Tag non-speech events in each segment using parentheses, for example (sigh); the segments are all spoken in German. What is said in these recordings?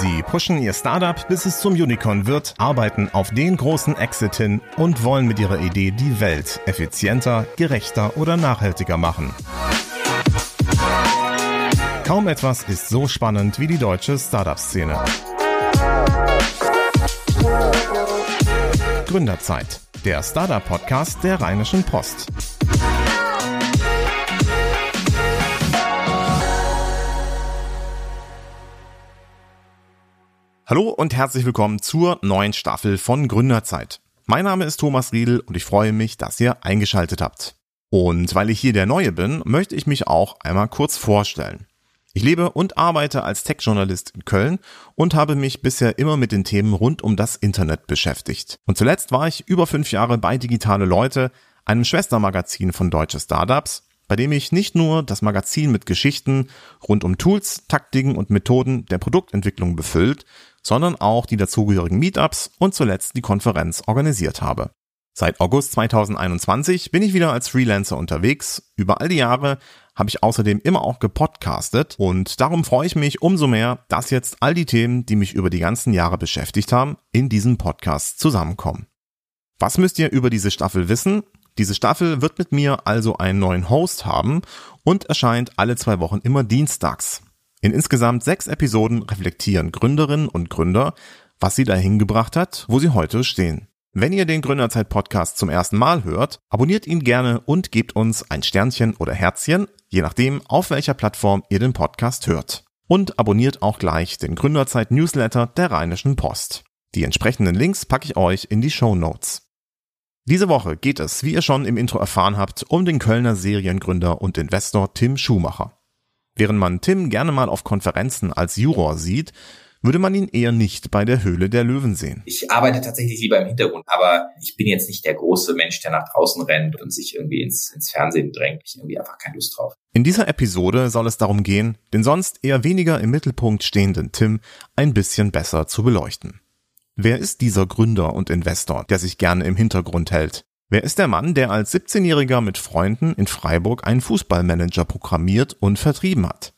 Sie pushen ihr Startup, bis es zum Unicorn wird, arbeiten auf den großen Exit hin und wollen mit ihrer Idee die Welt effizienter, gerechter oder nachhaltiger machen. Kaum etwas ist so spannend wie die deutsche Startup-Szene. Gründerzeit, der Startup-Podcast der Rheinischen Post. Hallo und herzlich willkommen zur neuen Staffel von Gründerzeit. Mein Name ist Thomas Riedel und ich freue mich, dass ihr eingeschaltet habt. Und weil ich hier der Neue bin, möchte ich mich auch einmal kurz vorstellen. Ich lebe und arbeite als Tech-Journalist in Köln und habe mich bisher immer mit den Themen rund um das Internet beschäftigt. Und zuletzt war ich über fünf Jahre bei Digitale Leute, einem Schwestermagazin von Deutsche Startups, bei dem ich nicht nur das Magazin mit Geschichten rund um Tools, Taktiken und Methoden der Produktentwicklung befüllt, sondern auch die dazugehörigen Meetups und zuletzt die Konferenz organisiert habe. Seit August 2021 bin ich wieder als Freelancer unterwegs. Über all die Jahre habe ich außerdem immer auch gepodcastet und darum freue ich mich umso mehr, dass jetzt all die Themen, die mich über die ganzen Jahre beschäftigt haben, in diesem Podcast zusammenkommen. Was müsst ihr über diese Staffel wissen? Diese Staffel wird mit mir also einen neuen Host haben und erscheint alle zwei Wochen immer dienstags. In insgesamt sechs Episoden reflektieren Gründerinnen und Gründer, was sie dahin gebracht hat, wo sie heute stehen. Wenn ihr den Gründerzeit Podcast zum ersten Mal hört, abonniert ihn gerne und gebt uns ein Sternchen oder Herzchen, je nachdem, auf welcher Plattform ihr den Podcast hört. Und abonniert auch gleich den Gründerzeit Newsletter der Rheinischen Post. Die entsprechenden Links packe ich euch in die Show Notes. Diese Woche geht es, wie ihr schon im Intro erfahren habt, um den Kölner Seriengründer und Investor Tim Schumacher. Während man Tim gerne mal auf Konferenzen als Juror sieht, würde man ihn eher nicht bei der Höhle der Löwen sehen. Ich arbeite tatsächlich lieber im Hintergrund, aber ich bin jetzt nicht der große Mensch, der nach draußen rennt und sich irgendwie ins, ins Fernsehen drängt. Ich irgendwie einfach keine Lust drauf. In dieser Episode soll es darum gehen, den sonst eher weniger im Mittelpunkt stehenden Tim ein bisschen besser zu beleuchten. Wer ist dieser Gründer und Investor, der sich gerne im Hintergrund hält? Wer ist der Mann, der als 17-Jähriger mit Freunden in Freiburg einen Fußballmanager programmiert und vertrieben hat?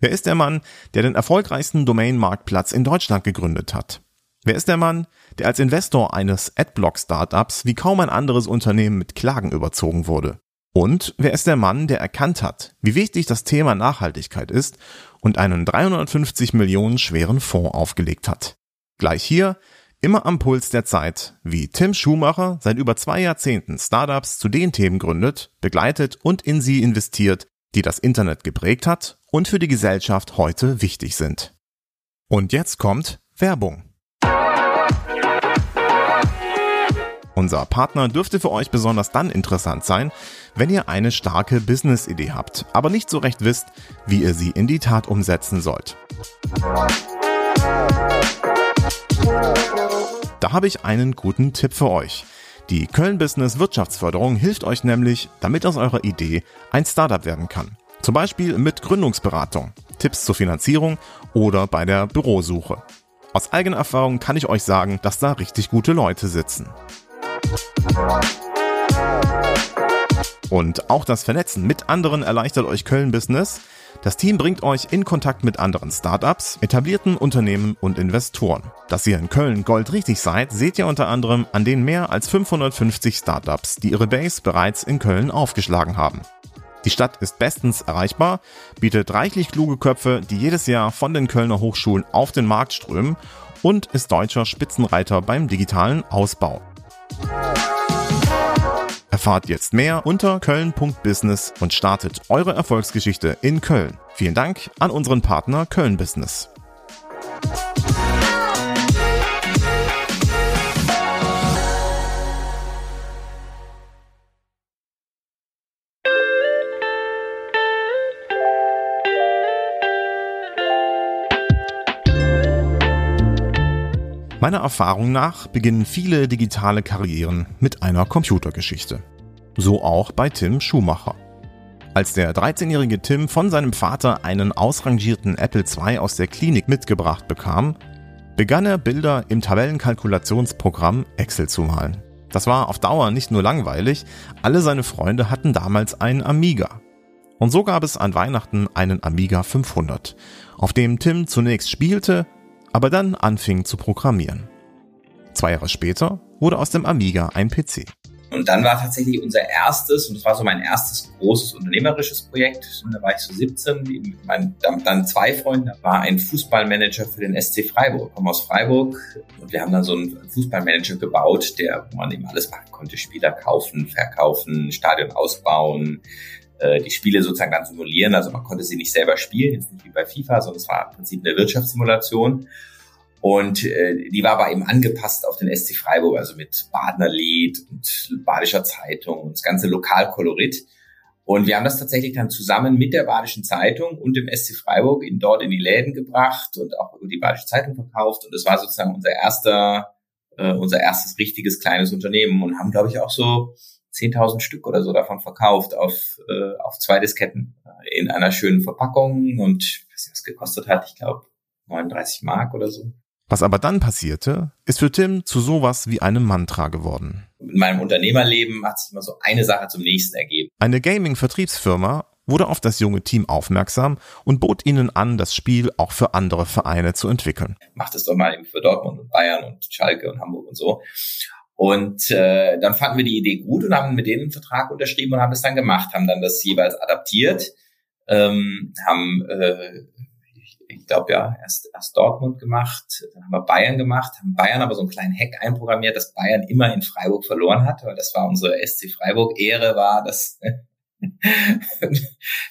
Wer ist der Mann, der den erfolgreichsten Domain-Marktplatz in Deutschland gegründet hat? Wer ist der Mann, der als Investor eines Adblock-Startups wie kaum ein anderes Unternehmen mit Klagen überzogen wurde? Und wer ist der Mann, der erkannt hat, wie wichtig das Thema Nachhaltigkeit ist und einen 350 Millionen schweren Fonds aufgelegt hat? Gleich hier Immer am Puls der Zeit, wie Tim Schumacher seit über zwei Jahrzehnten Startups zu den Themen gründet, begleitet und in sie investiert, die das Internet geprägt hat und für die Gesellschaft heute wichtig sind. Und jetzt kommt Werbung. Unser Partner dürfte für euch besonders dann interessant sein, wenn ihr eine starke Business-Idee habt, aber nicht so recht wisst, wie ihr sie in die Tat umsetzen sollt. Da habe ich einen guten Tipp für euch. Die Köln Business Wirtschaftsförderung hilft euch nämlich, damit aus eurer Idee ein Startup werden kann. Zum Beispiel mit Gründungsberatung, Tipps zur Finanzierung oder bei der Bürosuche. Aus eigener Erfahrung kann ich euch sagen, dass da richtig gute Leute sitzen. Und auch das Vernetzen mit anderen erleichtert euch Köln Business. Das Team bringt euch in Kontakt mit anderen Startups, etablierten Unternehmen und Investoren. Dass ihr in Köln goldrichtig seid, seht ihr unter anderem an den mehr als 550 Startups, die ihre Base bereits in Köln aufgeschlagen haben. Die Stadt ist bestens erreichbar, bietet reichlich kluge Köpfe, die jedes Jahr von den Kölner Hochschulen auf den Markt strömen und ist deutscher Spitzenreiter beim digitalen Ausbau. Erfahrt jetzt mehr unter köln.business und startet eure Erfolgsgeschichte in Köln. Vielen Dank an unseren Partner Köln Business. Meiner Erfahrung nach beginnen viele digitale Karrieren mit einer Computergeschichte. So auch bei Tim Schumacher. Als der 13-jährige Tim von seinem Vater einen ausrangierten Apple II aus der Klinik mitgebracht bekam, begann er Bilder im Tabellenkalkulationsprogramm Excel zu malen. Das war auf Dauer nicht nur langweilig, alle seine Freunde hatten damals einen Amiga. Und so gab es an Weihnachten einen Amiga 500, auf dem Tim zunächst spielte, aber dann anfing zu programmieren. Zwei Jahre später wurde aus dem Amiga ein PC. Und dann war tatsächlich unser erstes, und das war so mein erstes großes unternehmerisches Projekt, und da war ich so 17, mit meinen dann zwei Freunden, da war ein Fußballmanager für den SC Freiburg, ich komme aus Freiburg. Und wir haben dann so einen Fußballmanager gebaut, der, wo man eben alles machen konnte, Spieler kaufen, verkaufen, Stadion ausbauen, äh, die Spiele sozusagen dann simulieren, also man konnte sie nicht selber spielen, jetzt nicht wie bei FIFA, sondern es war im Prinzip eine Wirtschaftssimulation. Und äh, die war aber eben angepasst auf den SC Freiburg, also mit Badnerlied und Badischer Zeitung und das ganze Lokalkolorit. Und wir haben das tatsächlich dann zusammen mit der Badischen Zeitung und dem SC Freiburg in, dort in die Läden gebracht und auch über die Badische Zeitung verkauft. Und das war sozusagen unser erster, äh, unser erstes richtiges kleines Unternehmen und haben, glaube ich, auch so 10.000 Stück oder so davon verkauft auf, äh, auf zwei Disketten äh, in einer schönen Verpackung und was das gekostet hat, ich glaube 39 Mark oder so. Was aber dann passierte, ist für Tim zu sowas wie einem Mantra geworden. In meinem Unternehmerleben hat sich immer so eine Sache zum nächsten ergeben. Eine Gaming-Vertriebsfirma wurde auf das junge Team aufmerksam und bot ihnen an, das Spiel auch für andere Vereine zu entwickeln. Macht es doch mal eben für Dortmund und Bayern und Schalke und Hamburg und so. Und äh, dann fanden wir die Idee gut und haben mit denen einen Vertrag unterschrieben und haben es dann gemacht, haben dann das jeweils adaptiert, ähm, haben äh, ich glaube ja, erst, erst Dortmund gemacht, dann haben wir Bayern gemacht, haben Bayern aber so einen kleinen Hack einprogrammiert, dass Bayern immer in Freiburg verloren hat, weil das war unsere SC Freiburg Ehre war, dass (laughs)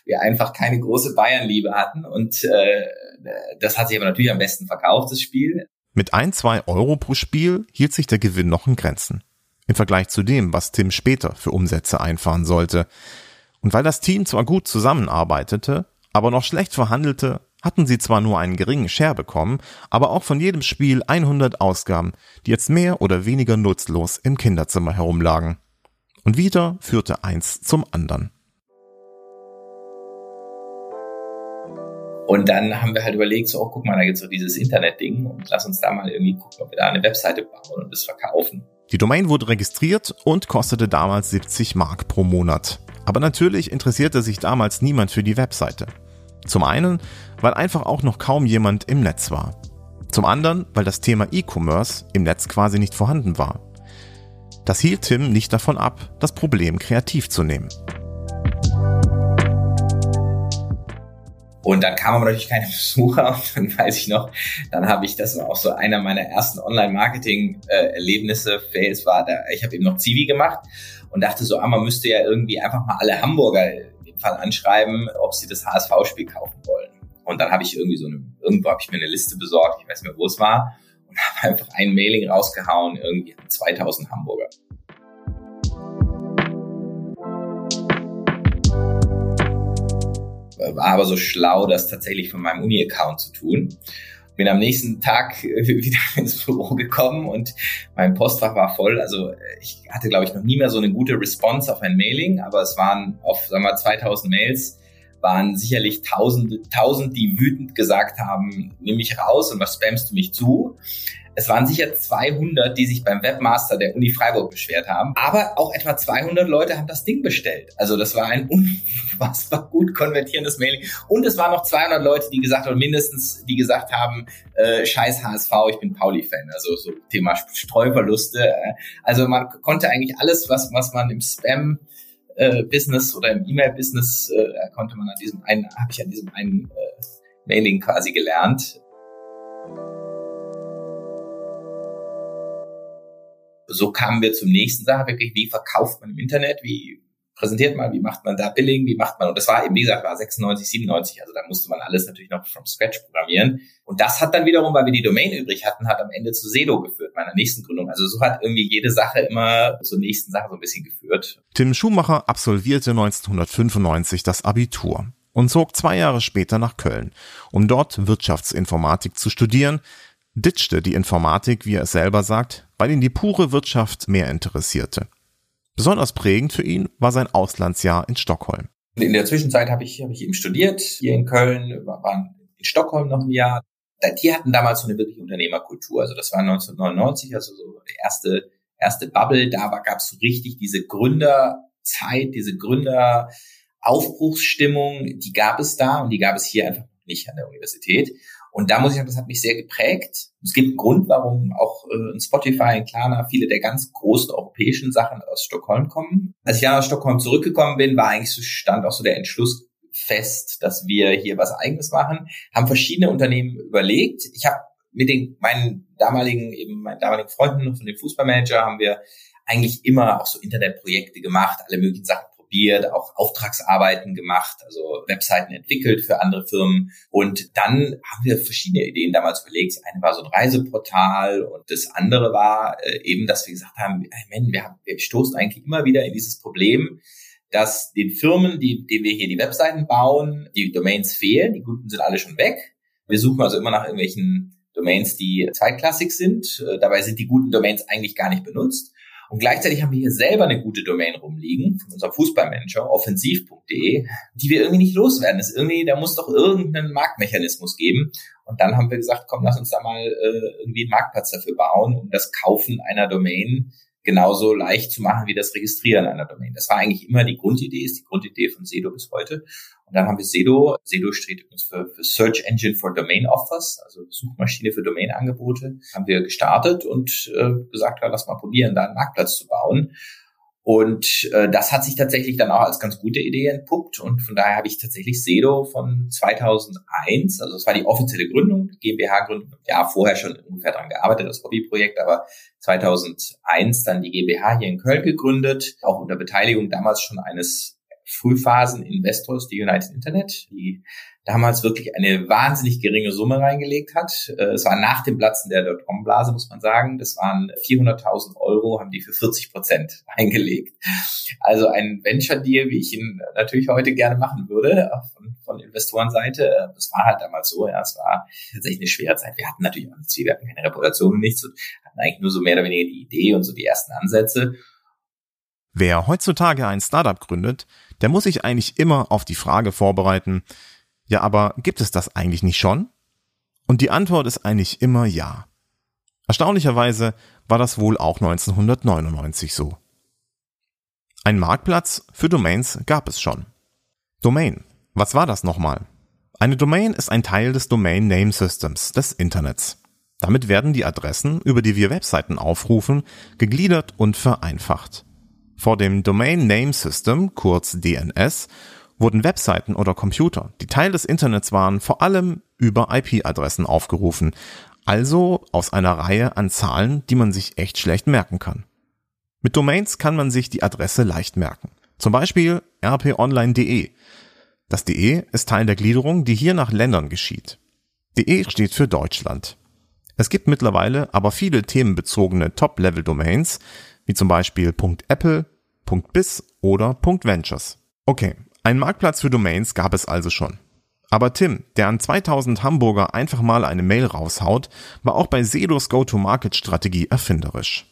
wir einfach keine große Bayernliebe hatten und äh, das hat sich aber natürlich am besten verkauft, das Spiel. Mit ein, zwei Euro pro Spiel hielt sich der Gewinn noch in Grenzen. Im Vergleich zu dem, was Tim später für Umsätze einfahren sollte. Und weil das Team zwar gut zusammenarbeitete, aber noch schlecht verhandelte, hatten sie zwar nur einen geringen Share bekommen, aber auch von jedem Spiel 100 Ausgaben, die jetzt mehr oder weniger nutzlos im Kinderzimmer herumlagen. Und wieder führte eins zum anderen. Und dann haben wir halt überlegt, so, oh, guck mal, da gibt's doch dieses Internet-Ding und lass uns da mal irgendwie gucken, ob wir da eine Webseite bauen und das verkaufen. Die Domain wurde registriert und kostete damals 70 Mark pro Monat. Aber natürlich interessierte sich damals niemand für die Webseite. Zum einen, weil einfach auch noch kaum jemand im Netz war. Zum anderen, weil das Thema E-Commerce im Netz quasi nicht vorhanden war. Das hielt Tim nicht davon ab, das Problem kreativ zu nehmen. Und dann kamen aber natürlich keine (laughs) Besucher und dann weiß ich noch, dann habe ich, das war auch so einer meiner ersten Online-Marketing-Erlebnisse, Fails war da, ich habe eben noch Zivi gemacht und dachte so, ah, man müsste ja irgendwie einfach mal alle Hamburger dem Fall anschreiben, ob sie das HSV-Spiel kaufen wollen. Und dann habe ich irgendwie so eine, irgendwo habe ich mir eine Liste besorgt, ich weiß nicht mehr, wo es war, und (laughs) habe einfach ein Mailing rausgehauen, irgendwie 2000 Hamburger. War aber so schlau, das tatsächlich von meinem Uni-Account zu tun bin am nächsten Tag (laughs) wieder ins Büro gekommen und mein Postfach war voll. Also ich hatte, glaube ich, noch nie mehr so eine gute Response auf ein Mailing, aber es waren auf, sagen wir, 2000 Mails waren sicherlich tausend, tausend, die wütend gesagt haben, nimm mich raus und was spammst du mich zu? Es waren sicher 200, die sich beim Webmaster der Uni Freiburg beschwert haben. Aber auch etwa 200 Leute haben das Ding bestellt. Also das war ein (laughs) unfassbar gut konvertierendes Mailing. Und es waren noch 200 Leute, die gesagt haben, mindestens, die gesagt haben, äh, scheiß HSV, ich bin Pauli-Fan. Also so Thema Streuverluste. Also man konnte eigentlich alles, was, was man im Spam äh, Business oder im E-Mail-Business äh, konnte man an diesem einen, habe ich an diesem einen äh, Mailing quasi gelernt. so kamen wir zum nächsten Sache, wirklich, wie verkauft man im Internet, wie präsentiert man, wie macht man da Billing, wie macht man, und das war eben, wie gesagt, war 96, 97, also da musste man alles natürlich noch from scratch programmieren. Und das hat dann wiederum, weil wir die Domain übrig hatten, hat am Ende zu Sedo geführt, meiner nächsten Gründung. Also so hat irgendwie jede Sache immer zur nächsten Sache so ein bisschen geführt. Tim Schumacher absolvierte 1995 das Abitur und zog zwei Jahre später nach Köln, um dort Wirtschaftsinformatik zu studieren, ditchte die Informatik, wie er es selber sagt, weil ihn die pure Wirtschaft mehr interessierte. Besonders prägend für ihn war sein Auslandsjahr in Stockholm. In der Zwischenzeit habe ich, hab ich eben studiert, hier in Köln, waren in Stockholm noch ein Jahr. Die hatten damals so eine wirkliche Unternehmerkultur. Also das war 1999, also so die erste, erste Bubble. Da gab es so richtig diese Gründerzeit, diese Gründeraufbruchsstimmung, die gab es da und die gab es hier einfach nicht an der Universität. Und da muss ich sagen, das hat mich sehr geprägt. Es gibt einen Grund, warum auch äh, Spotify, in Klarna, viele der ganz großen europäischen Sachen aus Stockholm kommen. Als ich dann aus Stockholm zurückgekommen bin, war eigentlich so, stand auch so der Entschluss fest, dass wir hier was Eigenes machen. Haben verschiedene Unternehmen überlegt. Ich habe mit den meinen damaligen eben meinen damaligen Freunden von dem Fußballmanager haben wir eigentlich immer auch so Internetprojekte gemacht, alle möglichen Sachen probiert, auch Auftragsarbeiten gemacht, also Webseiten entwickelt für andere Firmen. Und dann haben wir verschiedene Ideen damals überlegt. Eine war so ein Reiseportal und das andere war äh, eben, dass wir gesagt haben, hey, man, wir, haben, wir stoßen eigentlich immer wieder in dieses Problem, dass den Firmen, die, denen wir hier die Webseiten bauen, die Domains fehlen, die guten sind alle schon weg. Wir suchen also immer nach irgendwelchen Domains, die zweitklassig sind. Äh, dabei sind die guten Domains eigentlich gar nicht benutzt. Und gleichzeitig haben wir hier selber eine gute Domain rumliegen von unserem Fußballmanager, offensiv.de, die wir irgendwie nicht loswerden. Das ist irgendwie, da muss doch irgendeinen Marktmechanismus geben. Und dann haben wir gesagt, komm, lass uns da mal äh, irgendwie einen Marktplatz dafür bauen, um das Kaufen einer Domain genauso leicht zu machen wie das Registrieren einer Domain. Das war eigentlich immer die Grundidee, ist die Grundidee von Sedo bis heute. Und dann haben wir Sedo. Sedo steht übrigens für, für Search Engine for Domain Offers, also Suchmaschine für Domain-Angebote. Haben wir gestartet und äh, gesagt, ja, lass mal probieren, da einen Marktplatz zu bauen. Und äh, das hat sich tatsächlich dann auch als ganz gute Idee entpuppt. Und von daher habe ich tatsächlich Sedo von 2001, also es war die offizielle Gründung, GmbH-Gründung, ja vorher schon ungefähr dran gearbeitet, das Hobbyprojekt, aber 2001 dann die GmbH hier in Köln gegründet, auch unter Beteiligung damals schon eines Frühphasen-Investors, die United Internet, die damals wirklich eine wahnsinnig geringe Summe reingelegt hat. Äh, es war nach dem Platzen der Dotcom-Blase, muss man sagen. Das waren 400.000 Euro, haben die für 40 Prozent (laughs) eingelegt. Also ein Venture-Deal, wie ich ihn natürlich heute gerne machen würde, von, von Investorenseite. Das war halt damals so. Ja, es war tatsächlich eine schwere Zeit. Wir hatten natürlich auch nichts, wir hatten keine Reputation und nichts, hatten eigentlich nur so mehr oder weniger die Idee und so die ersten Ansätze. Wer heutzutage ein Startup gründet, der muss sich eigentlich immer auf die Frage vorbereiten, ja, aber gibt es das eigentlich nicht schon? Und die Antwort ist eigentlich immer ja. Erstaunlicherweise war das wohl auch 1999 so. Ein Marktplatz für Domains gab es schon. Domain. Was war das nochmal? Eine Domain ist ein Teil des Domain Name Systems des Internets. Damit werden die Adressen, über die wir Webseiten aufrufen, gegliedert und vereinfacht. Vor dem Domain Name System, kurz DNS, wurden Webseiten oder Computer, die Teil des Internets waren, vor allem über IP-Adressen aufgerufen, also aus einer Reihe an Zahlen, die man sich echt schlecht merken kann. Mit Domains kann man sich die Adresse leicht merken. Zum Beispiel rponline.de. Das DE ist Teil der Gliederung, die hier nach Ländern geschieht. DE steht für Deutschland. Es gibt mittlerweile aber viele themenbezogene Top-Level-Domains, wie zum Beispiel .apple, .biz oder .ventures. Okay, ein Marktplatz für Domains gab es also schon. Aber Tim, der an 2000 Hamburger einfach mal eine Mail raushaut, war auch bei Sedos Go-to-Market-Strategie erfinderisch.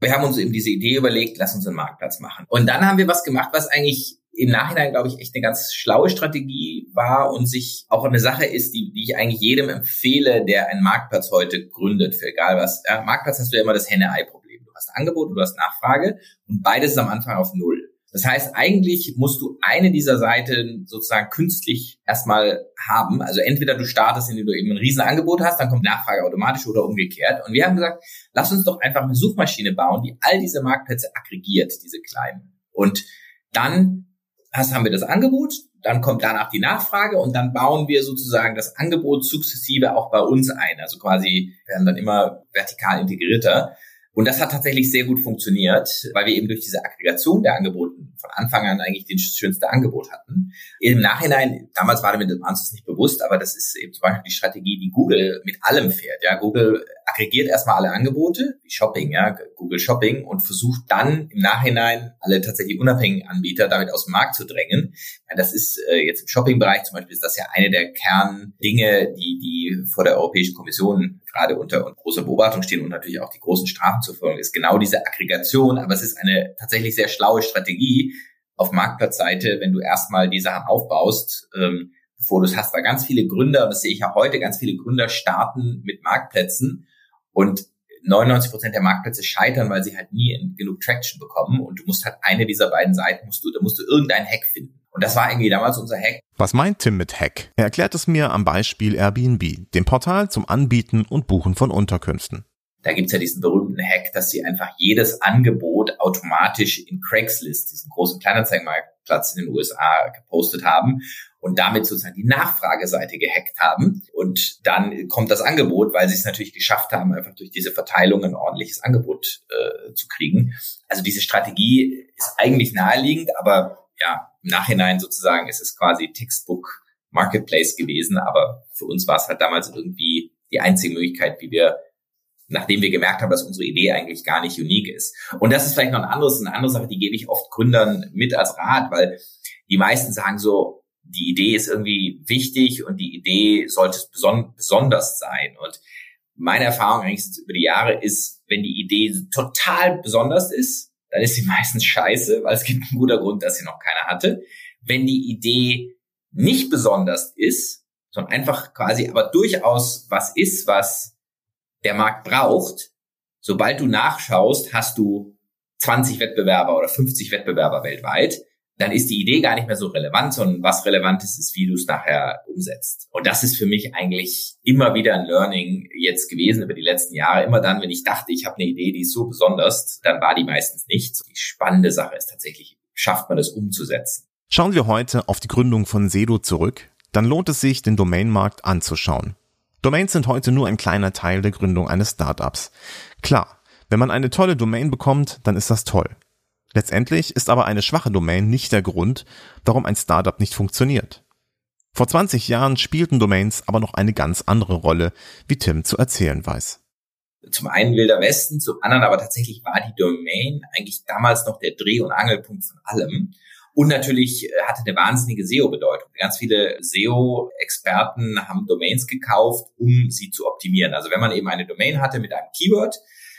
Wir haben uns eben diese Idee überlegt, lass uns einen Marktplatz machen. Und dann haben wir was gemacht, was eigentlich im Nachhinein, glaube ich, echt eine ganz schlaue Strategie war und sich auch eine Sache ist, die, die ich eigentlich jedem empfehle, der einen Marktplatz heute gründet, für egal was. Ja, Marktplatz hast du ja immer das Henne-Ei-Problem. Hast Angebot und du hast Nachfrage und beides ist am Anfang auf Null. Das heißt, eigentlich musst du eine dieser Seiten sozusagen künstlich erstmal haben. Also entweder du startest, indem du eben ein Riesenangebot hast, dann kommt Nachfrage automatisch oder umgekehrt. Und wir haben gesagt, lass uns doch einfach eine Suchmaschine bauen, die all diese Marktplätze aggregiert, diese kleinen. Und dann haben wir das Angebot, dann kommt danach die Nachfrage und dann bauen wir sozusagen das Angebot sukzessive auch bei uns ein. Also quasi werden dann immer vertikal integrierter. Und das hat tatsächlich sehr gut funktioniert, weil wir eben durch diese Aggregation der Angebote von Anfang an eigentlich den schönste Angebot hatten. Im Nachhinein, damals war uns das nicht bewusst, aber das ist eben zum Beispiel die Strategie, die Google mit allem fährt. Ja, Google aggregiert erstmal alle Angebote, wie Shopping, ja, Google Shopping und versucht dann im Nachhinein alle tatsächlich unabhängigen Anbieter damit aus dem Markt zu drängen. Ja, das ist äh, jetzt im Shopping-Bereich zum Beispiel ist das ja eine der Kerndinge, die die vor der Europäischen Kommission gerade unter großer Beobachtung stehen und natürlich auch die großen Strafen zur Folge ist genau diese Aggregation. Aber es ist eine tatsächlich sehr schlaue Strategie auf Marktplatzseite, wenn du erstmal die Sachen aufbaust, ähm, bevor du es hast, weil ganz viele Gründer, das sehe ich ja heute, ganz viele Gründer starten mit Marktplätzen und 99 Prozent der Marktplätze scheitern, weil sie halt nie genug Traction bekommen und du musst halt eine dieser beiden Seiten musst du, da musst du irgendeinen Hack finden. Und das war irgendwie damals unser Hack. Was meint Tim mit Hack? Er erklärt es mir am Beispiel Airbnb, dem Portal zum Anbieten und Buchen von Unterkünften. Da gibt's ja diesen berühmten Hack, dass sie einfach jedes Angebot automatisch in Craigslist, diesen großen Kleinanzeigenmarktplatz in den USA, gepostet haben und damit sozusagen die Nachfrageseite gehackt haben. Und dann kommt das Angebot, weil sie es natürlich geschafft haben, einfach durch diese Verteilung ein ordentliches Angebot äh, zu kriegen. Also diese Strategie ist eigentlich naheliegend, aber ja, im Nachhinein sozusagen ist es quasi Textbook Marketplace gewesen, aber für uns war es halt damals irgendwie die einzige Möglichkeit, wie wir, nachdem wir gemerkt haben, dass unsere Idee eigentlich gar nicht unique ist. Und das ist vielleicht noch ein anderes, eine andere Sache, die gebe ich oft Gründern mit als Rat, weil die meisten sagen so, die Idee ist irgendwie wichtig und die Idee sollte beson besonders sein. Und meine Erfahrung eigentlich über die Jahre ist, wenn die Idee total besonders ist, dann ist sie (laughs) meistens scheiße, weil es gibt einen guter Grund, dass sie noch keiner hatte. Wenn die Idee nicht besonders ist, sondern einfach quasi aber durchaus was ist, was der Markt braucht, sobald du nachschaust, hast du 20 Wettbewerber oder 50 Wettbewerber weltweit dann ist die Idee gar nicht mehr so relevant, sondern was relevant ist, ist, wie du es nachher umsetzt. Und das ist für mich eigentlich immer wieder ein Learning jetzt gewesen über die letzten Jahre. Immer dann, wenn ich dachte, ich habe eine Idee, die ist so besonders, dann war die meistens nicht. Die spannende Sache ist tatsächlich, schafft man es umzusetzen. Schauen wir heute auf die Gründung von Sedo zurück, dann lohnt es sich, den Domainmarkt anzuschauen. Domains sind heute nur ein kleiner Teil der Gründung eines Startups. Klar, wenn man eine tolle Domain bekommt, dann ist das toll. Letztendlich ist aber eine schwache Domain nicht der Grund, warum ein Startup nicht funktioniert. Vor 20 Jahren spielten Domains aber noch eine ganz andere Rolle, wie Tim zu erzählen weiß. Zum einen Wilder Westen, zum anderen aber tatsächlich war die Domain eigentlich damals noch der Dreh- und Angelpunkt von allem. Und natürlich äh, hatte eine wahnsinnige SEO-Bedeutung. Ganz viele SEO-Experten haben Domains gekauft, um sie zu optimieren. Also wenn man eben eine Domain hatte mit einem Keyword,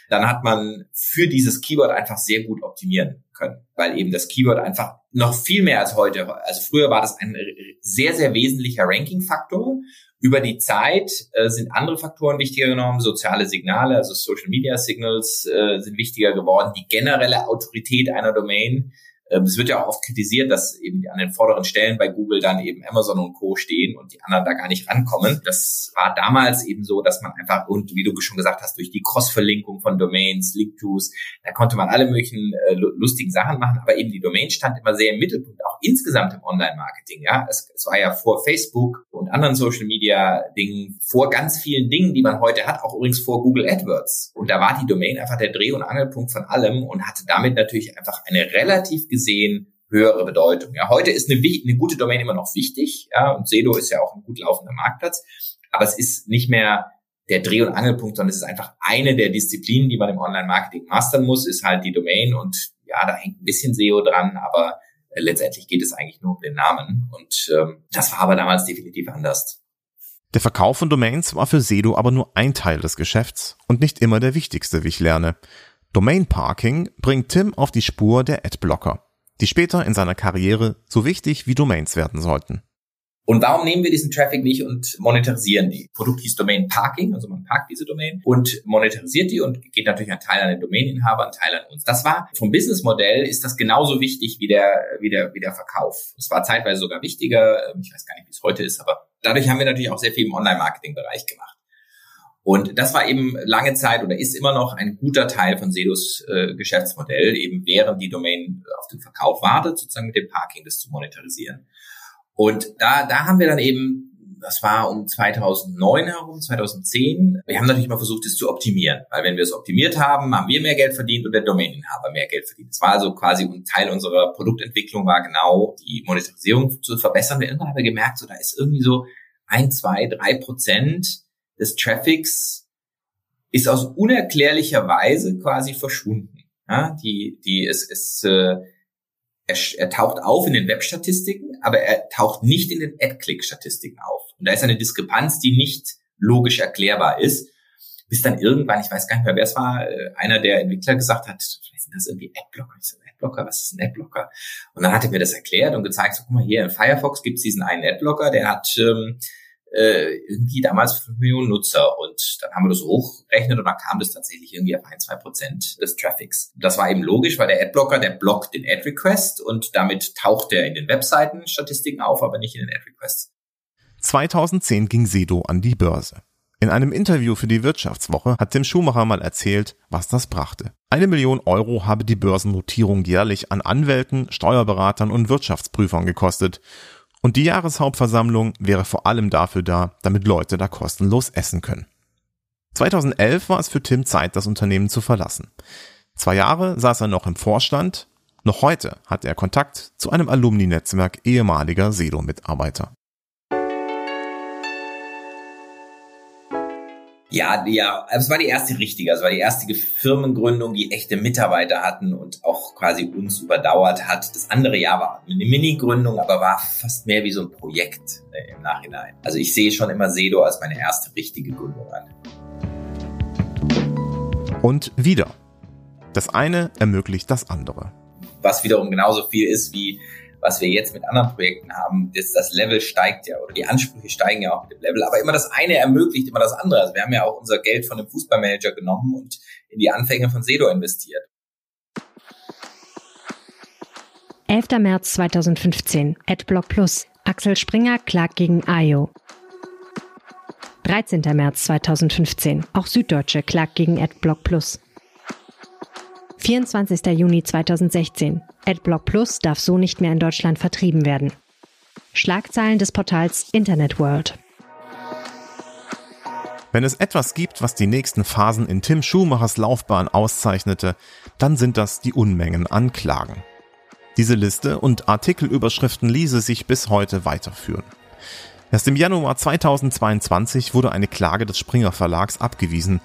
dann hat man für dieses Keyword einfach sehr gut optimieren können, weil eben das Keyword einfach noch viel mehr als heute, also früher war das ein sehr, sehr wesentlicher Ranking-Faktor. Über die Zeit äh, sind andere Faktoren wichtiger genommen, soziale Signale, also Social Media Signals äh, sind wichtiger geworden, die generelle Autorität einer Domain es wird ja auch oft kritisiert, dass eben an den vorderen Stellen bei Google dann eben Amazon und Co. stehen und die anderen da gar nicht rankommen. Das war damals eben so, dass man einfach, und wie du schon gesagt hast, durch die Cross-Verlinkung von Domains, Link-Tos, da konnte man alle möglichen äh, lustigen Sachen machen, aber eben die Domain stand immer sehr im Mittelpunkt, auch insgesamt im Online-Marketing. Ja, es, es war ja vor Facebook und anderen Social-Media-Dingen, vor ganz vielen Dingen, die man heute hat, auch übrigens vor Google AdWords. Und da war die Domain einfach der Dreh- und Angelpunkt von allem und hatte damit natürlich einfach eine relativ gesehen höhere Bedeutung. Ja, heute ist eine, eine gute Domain immer noch wichtig, ja, und Sedo ist ja auch ein gut laufender Marktplatz, aber es ist nicht mehr der Dreh- und Angelpunkt, sondern es ist einfach eine der Disziplinen, die man im Online-Marketing mastern muss, ist halt die Domain und ja, da hängt ein bisschen SEO dran, aber äh, letztendlich geht es eigentlich nur um den Namen und ähm, das war aber damals definitiv anders. Der Verkauf von Domains war für Sedo aber nur ein Teil des Geschäfts und nicht immer der wichtigste, wie ich lerne. Domain Parking bringt Tim auf die Spur der Adblocker, die später in seiner Karriere so wichtig wie Domains werden sollten. Und warum nehmen wir diesen Traffic nicht und monetarisieren die? Produkt hieß Domain Parking, also man parkt diese Domain und monetarisiert die und geht natürlich ein Teil an den Domaininhaber, ein Teil an uns. Das war vom Businessmodell ist das genauso wichtig wie der, wie der, wie der Verkauf. Es war zeitweise sogar wichtiger. Ich weiß gar nicht, wie es heute ist, aber dadurch haben wir natürlich auch sehr viel im Online-Marketing-Bereich gemacht. Und das war eben lange Zeit oder ist immer noch ein guter Teil von Sedos äh, Geschäftsmodell, eben während die Domain auf den Verkauf wartet, sozusagen mit dem Parking das zu monetarisieren. Und da, da haben wir dann eben, das war um 2009 herum, 2010, wir haben natürlich mal versucht, es zu optimieren, weil wenn wir es optimiert haben, haben wir mehr Geld verdient und der Domaininhaber mehr Geld verdient. Das war also quasi ein Teil unserer Produktentwicklung war genau die Monetarisierung zu verbessern. Wir irgendwann haben wir gemerkt, so da ist irgendwie so ein, zwei, drei Prozent des Traffics ist aus unerklärlicher Weise quasi verschwunden. Ja, die, die, es, es, äh, er, er taucht auf in den Webstatistiken, aber er taucht nicht in den Ad-Click-Statistiken auf. Und da ist eine Diskrepanz, die nicht logisch erklärbar ist. Bis dann irgendwann, ich weiß gar nicht mehr, wer es war, äh, einer der Entwickler gesagt hat, vielleicht sind das irgendwie Adblocker. Ich so, Adblocker, was ist ein Adblocker? Und dann hat er mir das erklärt und gezeigt, so, guck mal, hier in Firefox gibt's diesen einen Adblocker, der hat ähm, äh, irgendwie damals fünf Millionen Nutzer und dann haben wir das hochrechnet und dann kam das tatsächlich irgendwie auf ein, zwei Prozent des Traffics. Das war eben logisch, weil der Adblocker, der blockt den Ad-Request und damit taucht er in den Webseiten-Statistiken auf, aber nicht in den Ad-Requests. 2010 ging Sedo an die Börse. In einem Interview für die Wirtschaftswoche hat Tim Schumacher mal erzählt, was das brachte. Eine Million Euro habe die Börsennotierung jährlich an Anwälten, Steuerberatern und Wirtschaftsprüfern gekostet. Und die Jahreshauptversammlung wäre vor allem dafür da, damit Leute da kostenlos essen können. 2011 war es für Tim Zeit, das Unternehmen zu verlassen. Zwei Jahre saß er noch im Vorstand. Noch heute hat er Kontakt zu einem Alumni-Netzwerk ehemaliger Sedo-Mitarbeiter. Ja, ja, es war die erste richtige, es war die erste Firmengründung, die echte Mitarbeiter hatten und auch quasi uns überdauert hat. Das andere Jahr war eine Mini-Gründung, aber war fast mehr wie so ein Projekt äh, im Nachhinein. Also ich sehe schon immer Sedo als meine erste richtige Gründung an. Und wieder. Das eine ermöglicht das andere. Was wiederum genauso viel ist wie was wir jetzt mit anderen Projekten haben, das, das Level steigt ja oder die Ansprüche steigen ja auch mit dem Level. Aber immer das eine ermöglicht immer das andere. Also wir haben ja auch unser Geld von dem Fußballmanager genommen und in die Anfänge von Sedo investiert. 11. März 2015. Adblock Plus. Axel Springer klagt gegen AIO. 13. März 2015. Auch Süddeutsche klagt gegen Adblock Plus. 24. Juni 2016. AdBlock Plus darf so nicht mehr in Deutschland vertrieben werden. Schlagzeilen des Portals Internet World. Wenn es etwas gibt, was die nächsten Phasen in Tim Schumachers Laufbahn auszeichnete, dann sind das die Unmengen an Klagen. Diese Liste und Artikelüberschriften ließe sich bis heute weiterführen. Erst im Januar 2022 wurde eine Klage des Springer Verlags abgewiesen.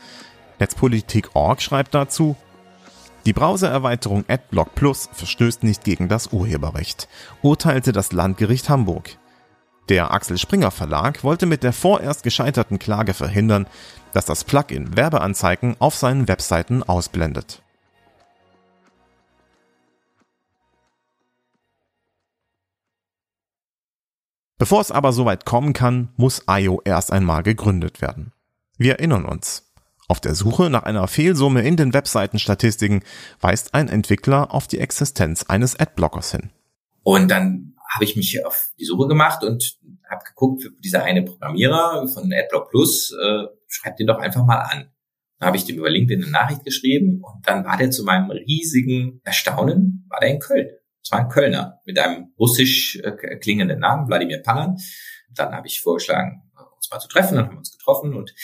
Netzpolitik.org schreibt dazu, die Browsererweiterung AdBlock Plus verstößt nicht gegen das Urheberrecht, urteilte das Landgericht Hamburg. Der Axel Springer Verlag wollte mit der vorerst gescheiterten Klage verhindern, dass das Plugin Werbeanzeigen auf seinen Webseiten ausblendet. Bevor es aber soweit kommen kann, muss IO erst einmal gegründet werden. Wir erinnern uns. Auf der Suche nach einer Fehlsumme in den Webseitenstatistiken weist ein Entwickler auf die Existenz eines Adblockers hin. Und dann habe ich mich auf die Suche gemacht und habe geguckt, dieser eine Programmierer von Adblock Plus, äh, schreibt den doch einfach mal an. Dann habe ich dem über LinkedIn eine Nachricht geschrieben und dann war der zu meinem riesigen Erstaunen, war der in Köln. Das war ein Kölner mit einem russisch äh, klingenden Namen, Wladimir Panan. Dann habe ich vorgeschlagen, uns mal zu treffen, dann haben wir uns getroffen und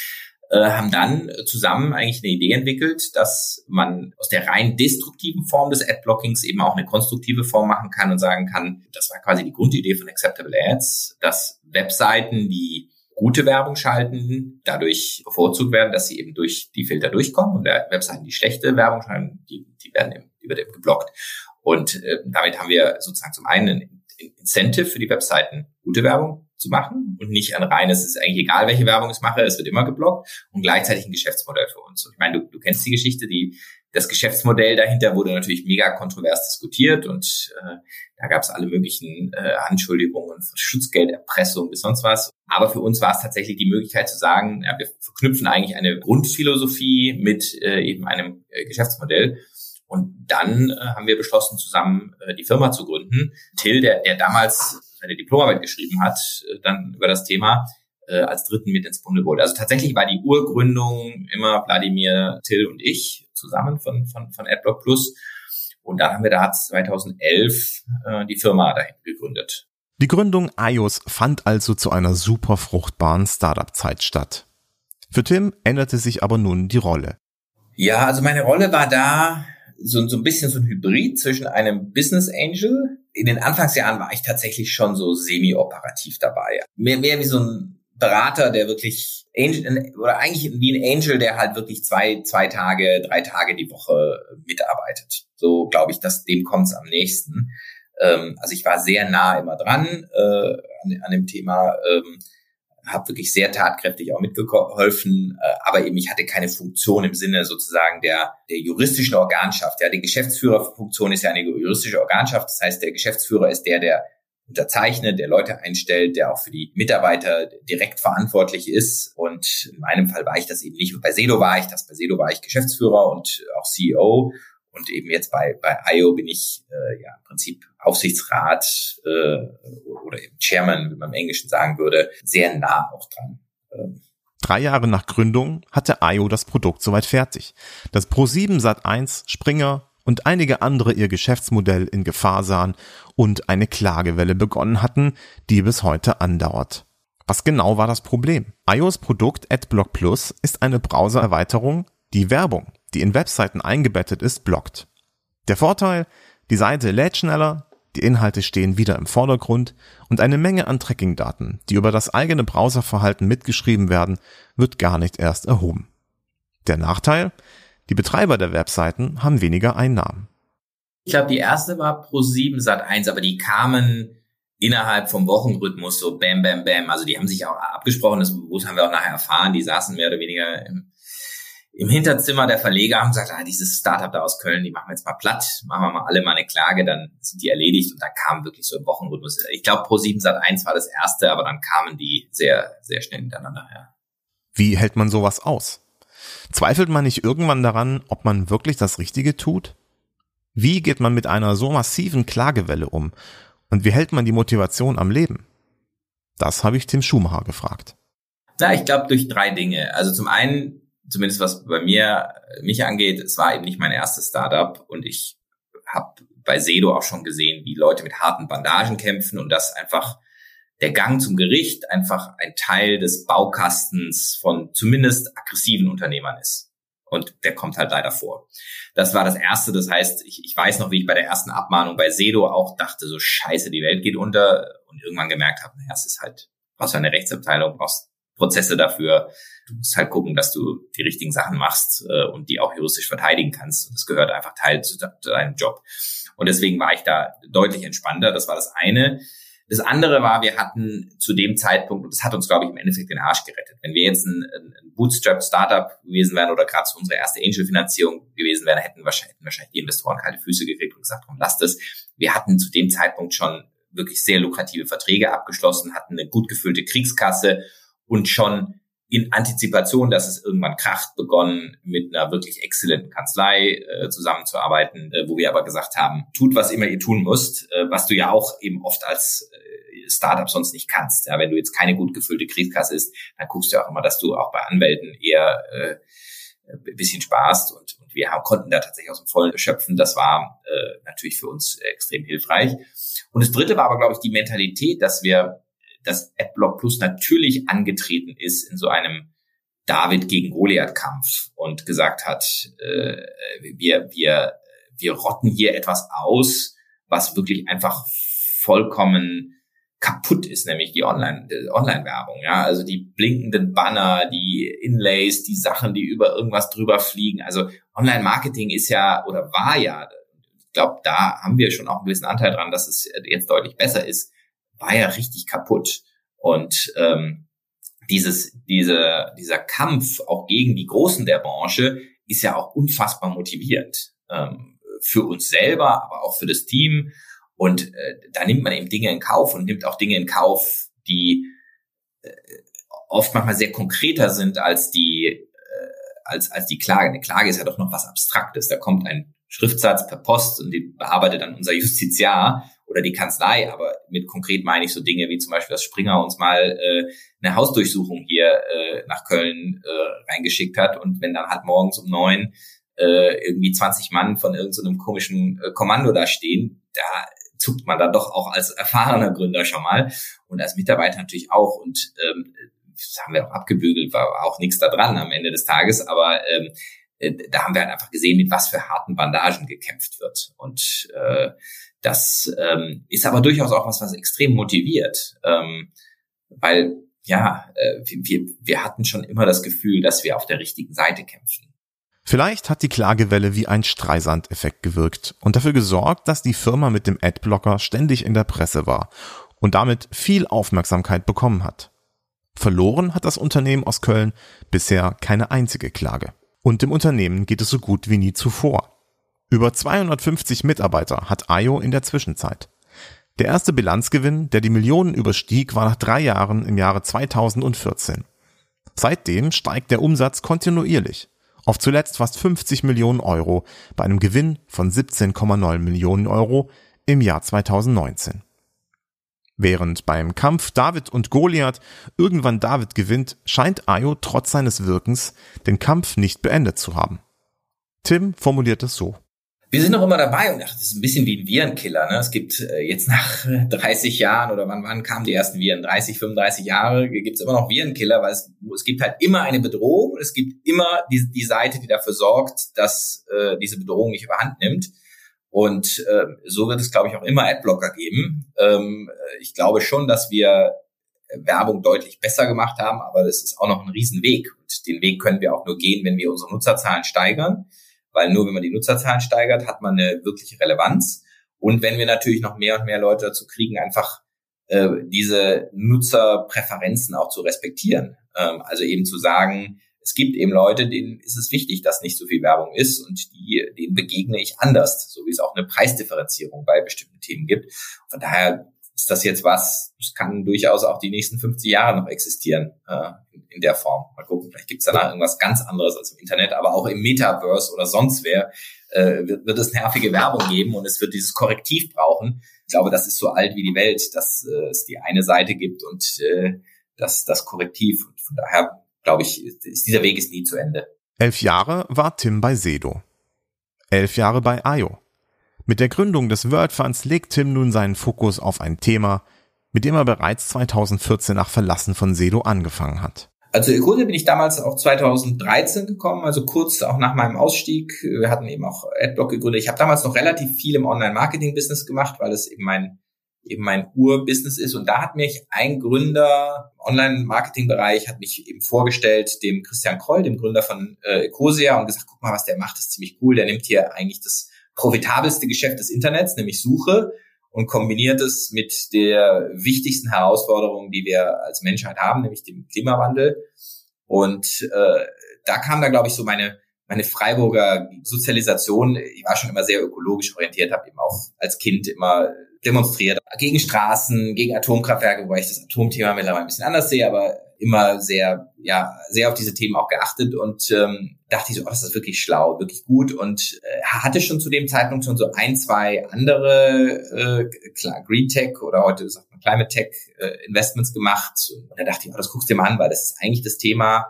haben dann zusammen eigentlich eine Idee entwickelt, dass man aus der rein destruktiven Form des Adblockings eben auch eine konstruktive Form machen kann und sagen kann, das war quasi die Grundidee von Acceptable Ads, dass Webseiten, die gute Werbung schalten, dadurch bevorzugt werden, dass sie eben durch die Filter durchkommen und Webseiten, die schlechte Werbung schalten, die, die werden eben, die wird eben geblockt. Und äh, damit haben wir sozusagen zum einen ein Incentive für die Webseiten, gute Werbung zu machen und nicht ein reines, es ist eigentlich egal, welche Werbung ich mache, es wird immer geblockt und gleichzeitig ein Geschäftsmodell für uns. Und ich meine, du, du kennst die Geschichte, die das Geschäftsmodell dahinter wurde natürlich mega kontrovers diskutiert und äh, da gab es alle möglichen äh, Anschuldigungen von Schutzgelderpressung bis sonst was. Aber für uns war es tatsächlich die Möglichkeit zu sagen, ja, wir verknüpfen eigentlich eine Grundphilosophie mit äh, eben einem äh, Geschäftsmodell. Und dann äh, haben wir beschlossen, zusammen äh, die Firma zu gründen. Till, der, der damals seine Diplomarbeit geschrieben hat, äh, dann über das Thema, äh, als Dritten mit ins Bunde wurde. Also tatsächlich war die Urgründung immer Wladimir, Till und ich zusammen von, von, von AdBlock Plus. Und dann haben wir da 2011 äh, die Firma dahin gegründet. Die Gründung iOS fand also zu einer super fruchtbaren Startup-Zeit statt. Für Tim änderte sich aber nun die Rolle. Ja, also meine Rolle war da so, so ein bisschen so ein Hybrid zwischen einem Business Angel. In den Anfangsjahren war ich tatsächlich schon so semi-operativ dabei. Mehr, mehr wie so ein Berater, der wirklich Angel, oder eigentlich wie ein Angel, der halt wirklich zwei, zwei Tage, drei Tage die Woche mitarbeitet. So glaube ich, dass dem kommt es am nächsten. Ähm, also ich war sehr nah immer dran äh, an, an dem Thema. Ähm, habe wirklich sehr tatkräftig auch mitgeholfen, äh, aber eben ich hatte keine Funktion im Sinne sozusagen der, der juristischen Organschaft. Ja, die Geschäftsführerfunktion ist ja eine juristische Organschaft. Das heißt, der Geschäftsführer ist der, der unterzeichnet, der Leute einstellt, der auch für die Mitarbeiter direkt verantwortlich ist. Und in meinem Fall war ich das eben nicht. Und bei Sedo war ich das. Bei Sedo war ich Geschäftsführer und auch CEO. Und eben jetzt bei, bei IO bin ich äh, ja im Prinzip Aufsichtsrat äh, oder eben Chairman, wie man im Englischen sagen würde, sehr nah auch dran. Ähm. Drei Jahre nach Gründung hatte IO das Produkt soweit fertig. Das Pro7 Sat1, Springer und einige andere ihr Geschäftsmodell in Gefahr sahen und eine Klagewelle begonnen hatten, die bis heute andauert. Was genau war das Problem? IOs Produkt AdBlock Plus ist eine Browsererweiterung, die Werbung die in Webseiten eingebettet ist, blockt. Der Vorteil, die Seite lädt schneller, die Inhalte stehen wieder im Vordergrund und eine Menge an Tracking-Daten, die über das eigene Browserverhalten mitgeschrieben werden, wird gar nicht erst erhoben. Der Nachteil, die Betreiber der Webseiten haben weniger Einnahmen. Ich glaube, die erste war pro 7 Sat 1, aber die kamen innerhalb vom Wochenrhythmus so bam, bam, bam. Also die haben sich auch abgesprochen, das haben wir auch nachher erfahren, die saßen mehr oder weniger im im Hinterzimmer der Verleger haben gesagt, ah, dieses Startup da aus Köln, die machen wir jetzt mal platt, machen wir mal alle mal eine Klage, dann sind die erledigt und dann kam wirklich so im Wochenrhythmus. Ich glaube, Pro 7 Sat 1 war das erste, aber dann kamen die sehr, sehr schnell hintereinander her. Wie hält man sowas aus? Zweifelt man nicht irgendwann daran, ob man wirklich das Richtige tut? Wie geht man mit einer so massiven Klagewelle um? Und wie hält man die Motivation am Leben? Das habe ich Tim Schumacher gefragt. Na, ich glaube durch drei Dinge. Also zum einen zumindest was bei mir mich angeht, es war eben nicht mein erstes Startup und ich habe bei Sedo auch schon gesehen, wie Leute mit harten Bandagen kämpfen und dass einfach der Gang zum Gericht einfach ein Teil des Baukastens von zumindest aggressiven Unternehmern ist. Und der kommt halt leider vor. Das war das Erste. Das heißt, ich, ich weiß noch, wie ich bei der ersten Abmahnung bei Sedo auch dachte, so scheiße, die Welt geht unter und irgendwann gemerkt habe, naja, es ist halt, brauchst du eine Rechtsabteilung, brauchst Prozesse dafür. Du musst halt gucken, dass du die richtigen Sachen machst äh, und die auch juristisch verteidigen kannst. Und das gehört einfach Teil zu, deinem Job. Und deswegen war ich da deutlich entspannter. Das war das eine. Das andere war, wir hatten zu dem Zeitpunkt, und das hat uns, glaube ich, im Endeffekt den Arsch gerettet. Wenn wir jetzt ein, ein Bootstrap-Startup gewesen wären oder gerade zu unserer erste Angel-Finanzierung gewesen wären, hätten wahrscheinlich, hätten wahrscheinlich die Investoren kalte Füße gekriegt und gesagt, komm, lass das. Wir hatten zu dem Zeitpunkt schon wirklich sehr lukrative Verträge abgeschlossen, hatten eine gut gefüllte Kriegskasse und schon in Antizipation, dass es irgendwann kracht, begonnen, mit einer wirklich exzellenten Kanzlei äh, zusammenzuarbeiten, äh, wo wir aber gesagt haben, tut, was immer ihr tun müsst, äh, was du ja auch eben oft als äh, Startup sonst nicht kannst. Ja, wenn du jetzt keine gut gefüllte Kriegskasse ist, dann guckst du auch immer, dass du auch bei Anwälten eher äh, ein bisschen sparst und, und wir haben, konnten da tatsächlich aus dem Vollen schöpfen. Das war äh, natürlich für uns extrem hilfreich. Und das Dritte war aber, glaube ich, die Mentalität, dass wir dass AdBlock Plus natürlich angetreten ist in so einem David gegen Goliath-Kampf und gesagt hat, äh, wir, wir, wir rotten hier etwas aus, was wirklich einfach vollkommen kaputt ist, nämlich die Online, Online-Werbung. Ja, also die blinkenden Banner, die Inlays, die Sachen, die über irgendwas drüber fliegen. Also Online-Marketing ist ja oder war ja, ich glaube, da haben wir schon auch einen gewissen Anteil dran, dass es jetzt deutlich besser ist war ja richtig kaputt. Und ähm, dieses, diese, dieser Kampf auch gegen die Großen der Branche ist ja auch unfassbar motivierend. Ähm, für uns selber, aber auch für das Team. Und äh, da nimmt man eben Dinge in Kauf und nimmt auch Dinge in Kauf, die äh, oft manchmal sehr konkreter sind als die, äh, als, als die Klage. Eine Klage ist ja doch noch was Abstraktes. Da kommt ein Schriftsatz per Post und die bearbeitet dann unser Justiziar oder die Kanzlei, aber mit konkret meine ich so Dinge wie zum Beispiel, dass Springer uns mal äh, eine Hausdurchsuchung hier äh, nach Köln äh, reingeschickt hat und wenn dann halt morgens um neun äh, irgendwie 20 Mann von irgendeinem so komischen äh, Kommando da stehen, da zuckt man dann doch auch als erfahrener Gründer schon mal und als Mitarbeiter natürlich auch und ähm, das haben wir auch abgebügelt, war auch nichts da dran am Ende des Tages, aber ähm, äh, da haben wir halt einfach gesehen, mit was für harten Bandagen gekämpft wird. Und äh, das ähm, ist aber durchaus auch was, was extrem motiviert, ähm, weil ja, äh, wir, wir hatten schon immer das Gefühl, dass wir auf der richtigen Seite kämpfen. Vielleicht hat die Klagewelle wie ein Streisand-Effekt gewirkt und dafür gesorgt, dass die Firma mit dem Adblocker ständig in der Presse war und damit viel Aufmerksamkeit bekommen hat. Verloren hat das Unternehmen aus Köln bisher keine einzige Klage. Und dem Unternehmen geht es so gut wie nie zuvor. Über 250 Mitarbeiter hat IO in der Zwischenzeit. Der erste Bilanzgewinn, der die Millionen überstieg, war nach drei Jahren im Jahre 2014. Seitdem steigt der Umsatz kontinuierlich auf zuletzt fast 50 Millionen Euro bei einem Gewinn von 17,9 Millionen Euro im Jahr 2019. Während beim Kampf David und Goliath irgendwann David gewinnt, scheint Ayo trotz seines Wirkens den Kampf nicht beendet zu haben. Tim formuliert es so wir sind noch immer dabei und ach, das ist ein bisschen wie ein Virenkiller. Ne? Es gibt äh, jetzt nach (laughs) 30 Jahren oder wann, wann kamen die ersten Viren? 30, 35 Jahre gibt es immer noch Virenkiller, weil es, es gibt halt immer eine Bedrohung und es gibt immer die, die Seite, die dafür sorgt, dass äh, diese Bedrohung nicht überhand nimmt. Und äh, so wird es, glaube ich, auch immer Adblocker geben. Ähm, ich glaube schon, dass wir Werbung deutlich besser gemacht haben, aber das ist auch noch ein Riesenweg. Und den Weg können wir auch nur gehen, wenn wir unsere Nutzerzahlen steigern weil nur wenn man die Nutzerzahlen steigert, hat man eine wirkliche Relevanz. Und wenn wir natürlich noch mehr und mehr Leute dazu kriegen, einfach äh, diese Nutzerpräferenzen auch zu respektieren. Ähm, also eben zu sagen, es gibt eben Leute, denen ist es wichtig, dass nicht so viel Werbung ist und die, denen begegne ich anders, so wie es auch eine Preisdifferenzierung bei bestimmten Themen gibt. Von daher ist das jetzt was, das kann durchaus auch die nächsten 50 Jahre noch existieren äh, in, der Form. Mal gucken, vielleicht gibt es danach irgendwas ganz anderes als im Internet, aber auch im Metaverse oder sonst wer äh, wird, wird es nervige Werbung geben und es wird dieses Korrektiv brauchen. Ich glaube, das ist so alt wie die Welt, dass äh, es die eine Seite gibt und äh, das, das Korrektiv. Und von daher glaube ich, ist dieser Weg ist nie zu Ende. Elf Jahre war Tim bei Sedo. Elf Jahre bei Ayo. Mit der Gründung des World Funds legt Tim nun seinen Fokus auf ein Thema, mit dem er bereits 2014 nach Verlassen von Sedo angefangen hat. Also Ecosia bin ich damals auch 2013 gekommen, also kurz auch nach meinem Ausstieg. Wir hatten eben auch Adblock gegründet. Ich habe damals noch relativ viel im Online-Marketing-Business gemacht, weil es eben mein eben mein Ur-Business ist. Und da hat mich ein Gründer Online-Marketing-Bereich hat mich eben vorgestellt, dem Christian Kroll, dem Gründer von äh, Ecosia, und gesagt, guck mal, was der macht, ist ziemlich cool. Der nimmt hier eigentlich das profitabelste Geschäft des Internets, nämlich Suche, und kombiniert es mit der wichtigsten Herausforderung, die wir als Menschheit haben, nämlich dem Klimawandel. Und äh, da kam da, glaube ich, so meine meine Freiburger Sozialisation. Ich war schon immer sehr ökologisch orientiert, habe eben auch als Kind immer demonstriert gegen Straßen, gegen Atomkraftwerke, wobei ich das Atomthema mittlerweile ein bisschen anders sehe, aber immer sehr, ja, sehr auf diese Themen auch geachtet und ähm, dachte ich so, oh, das ist wirklich schlau, wirklich gut und äh, hatte schon zu dem Zeitpunkt schon so ein, zwei andere, äh, klar, Green Tech oder heute sagt man Climate Tech äh, Investments gemacht und da dachte ich, oh, das guckst du dir mal an, weil das ist eigentlich das Thema,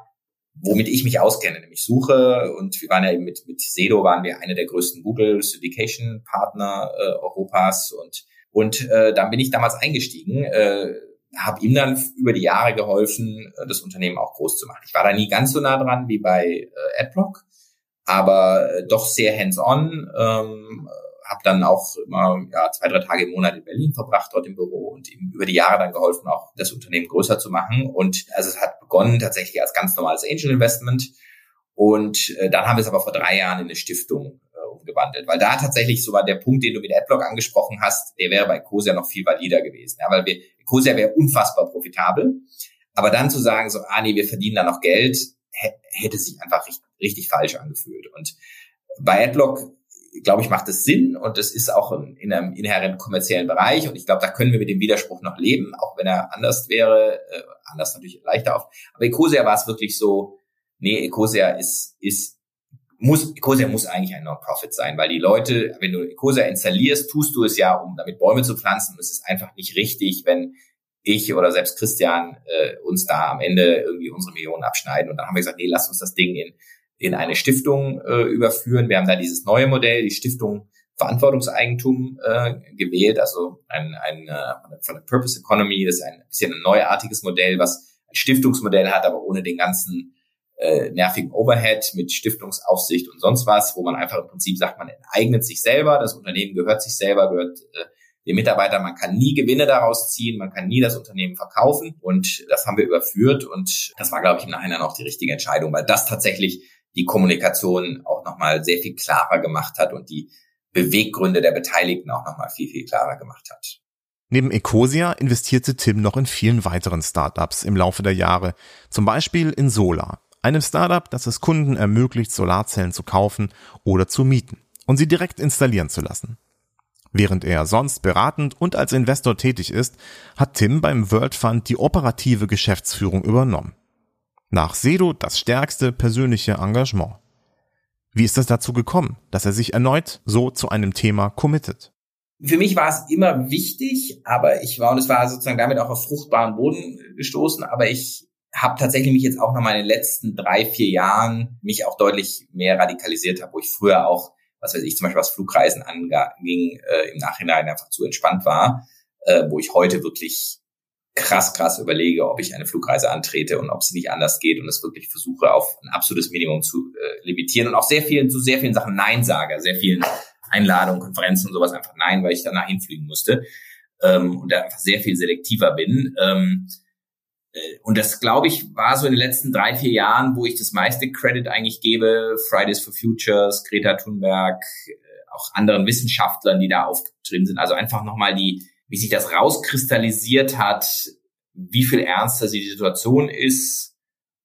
womit ich mich auskenne, nämlich Suche und wir waren ja eben mit, mit Sedo waren wir eine der größten Google Syndication Partner äh, Europas und und äh, dann bin ich damals eingestiegen, äh, habe ihm dann über die Jahre geholfen, äh, das Unternehmen auch groß zu machen. Ich war da nie ganz so nah dran wie bei äh, AdBlock, aber äh, doch sehr hands-on. Ähm, habe dann auch immer ja, zwei, drei Tage im Monat in Berlin verbracht, dort im Büro und ihm über die Jahre dann geholfen, auch das Unternehmen größer zu machen. Und also es hat begonnen tatsächlich als ganz normales Angel Investment. Und äh, dann haben wir es aber vor drei Jahren in eine Stiftung umgewandelt. Weil da tatsächlich so war der Punkt, den du mit Adblock angesprochen hast, der wäre bei Ecosia noch viel valider gewesen. Ja, weil wir, Ecosia wäre unfassbar profitabel. Aber dann zu sagen, so, ah nee, wir verdienen da noch Geld, hätte sich einfach richtig, richtig falsch angefühlt. Und bei Adblock, glaube ich, macht es Sinn und es ist auch in einem inhärent kommerziellen Bereich. Und ich glaube, da können wir mit dem Widerspruch noch leben, auch wenn er anders wäre, äh, anders natürlich leichter auf. Aber Ecosia war es wirklich so, nee, Ecosia ist, ist muss, Ecosia muss eigentlich ein Non-Profit sein, weil die Leute, wenn du Ecosia installierst, tust du es ja, um damit Bäume zu pflanzen. Und es ist einfach nicht richtig, wenn ich oder selbst Christian äh, uns da am Ende irgendwie unsere Millionen abschneiden. Und dann haben wir gesagt, nee, lass uns das Ding in, in eine Stiftung äh, überführen. Wir haben da dieses neue Modell, die Stiftung Verantwortungseigentum äh, gewählt, also ein, ein äh, von der Purpose Economy, das ist ein bisschen ein neuartiges Modell, was ein Stiftungsmodell hat, aber ohne den ganzen äh, nervigen Overhead mit Stiftungsaufsicht und sonst was, wo man einfach im Prinzip sagt, man enteignet sich selber, das Unternehmen gehört sich selber, gehört äh, dem Mitarbeiter, man kann nie Gewinne daraus ziehen, man kann nie das Unternehmen verkaufen. Und das haben wir überführt und das war, glaube ich, im Nachhinein auch die richtige Entscheidung, weil das tatsächlich die Kommunikation auch nochmal sehr viel klarer gemacht hat und die Beweggründe der Beteiligten auch nochmal viel, viel klarer gemacht hat. Neben Ecosia investierte Tim noch in vielen weiteren Startups im Laufe der Jahre, zum Beispiel in Solar, einem Startup, das es Kunden ermöglicht, Solarzellen zu kaufen oder zu mieten und sie direkt installieren zu lassen. Während er sonst beratend und als Investor tätig ist, hat Tim beim World Fund die operative Geschäftsführung übernommen. Nach Sedo das stärkste persönliche Engagement. Wie ist es dazu gekommen, dass er sich erneut so zu einem Thema committet? Für mich war es immer wichtig, aber ich war, und es war sozusagen damit auch auf fruchtbaren Boden gestoßen, aber ich habe tatsächlich mich jetzt auch noch mal in den letzten drei, vier Jahren mich auch deutlich mehr radikalisiert habe, wo ich früher auch was weiß ich, zum Beispiel was Flugreisen anging, äh, im Nachhinein einfach zu entspannt war, äh, wo ich heute wirklich krass, krass überlege, ob ich eine Flugreise antrete und ob sie nicht anders geht und es wirklich versuche, auf ein absolutes Minimum zu äh, limitieren und auch sehr vielen, zu sehr vielen Sachen Nein sage, sehr vielen Einladungen, Konferenzen und sowas einfach Nein, weil ich danach hinfliegen musste ähm, und da einfach sehr viel selektiver bin. Ähm, äh, und das, glaube ich, war so in den letzten drei, vier Jahren, wo ich das meiste Credit eigentlich gebe. Fridays for Futures, Greta Thunberg, äh, auch anderen Wissenschaftlern, die da aufgetreten sind. Also einfach nochmal die, wie sich das rauskristallisiert hat, wie viel ernster die Situation ist.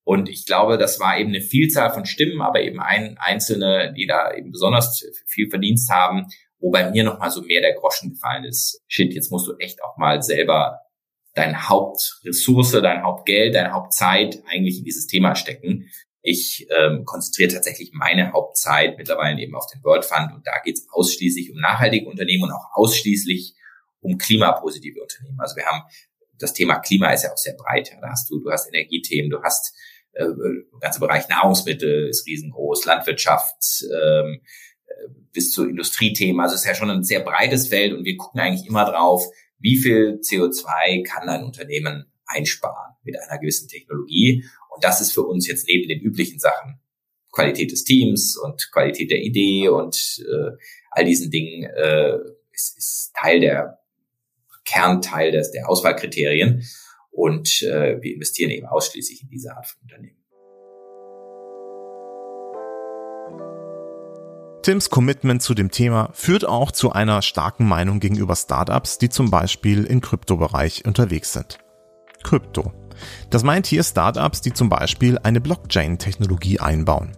Und ich glaube, das war eben eine Vielzahl von Stimmen, aber eben ein einzelne, die da eben besonders viel Verdienst haben, wo bei mir nochmal so mehr der Groschen gefallen ist. Shit, jetzt musst du echt auch mal selber deine Hauptressource, dein Hauptgeld, deine Hauptzeit eigentlich in dieses Thema stecken. Ich ähm, konzentriere tatsächlich meine Hauptzeit mittlerweile eben auf den World Fund und da geht es ausschließlich um nachhaltige Unternehmen und auch ausschließlich um klimapositive Unternehmen. Also wir haben das Thema Klima ist ja auch sehr breit. Ja. Da hast du, du hast Energiethemen, du hast äh, ganze Bereich Nahrungsmittel ist riesengroß, Landwirtschaft ähm, äh, bis zu Industriethemen. Also es ist ja schon ein sehr breites Feld und wir gucken eigentlich immer drauf, wie viel CO2 kann ein Unternehmen einsparen mit einer gewissen Technologie. Und das ist für uns jetzt neben den üblichen Sachen Qualität des Teams und Qualität der Idee und äh, all diesen Dingen äh, ist, ist Teil der Kernteil des, der Auswahlkriterien. Und äh, wir investieren eben ausschließlich in diese Art von Unternehmen. Tims Commitment zu dem Thema führt auch zu einer starken Meinung gegenüber Startups, die zum Beispiel im Kryptobereich unterwegs sind. Krypto. Das meint hier Startups, die zum Beispiel eine Blockchain-Technologie einbauen.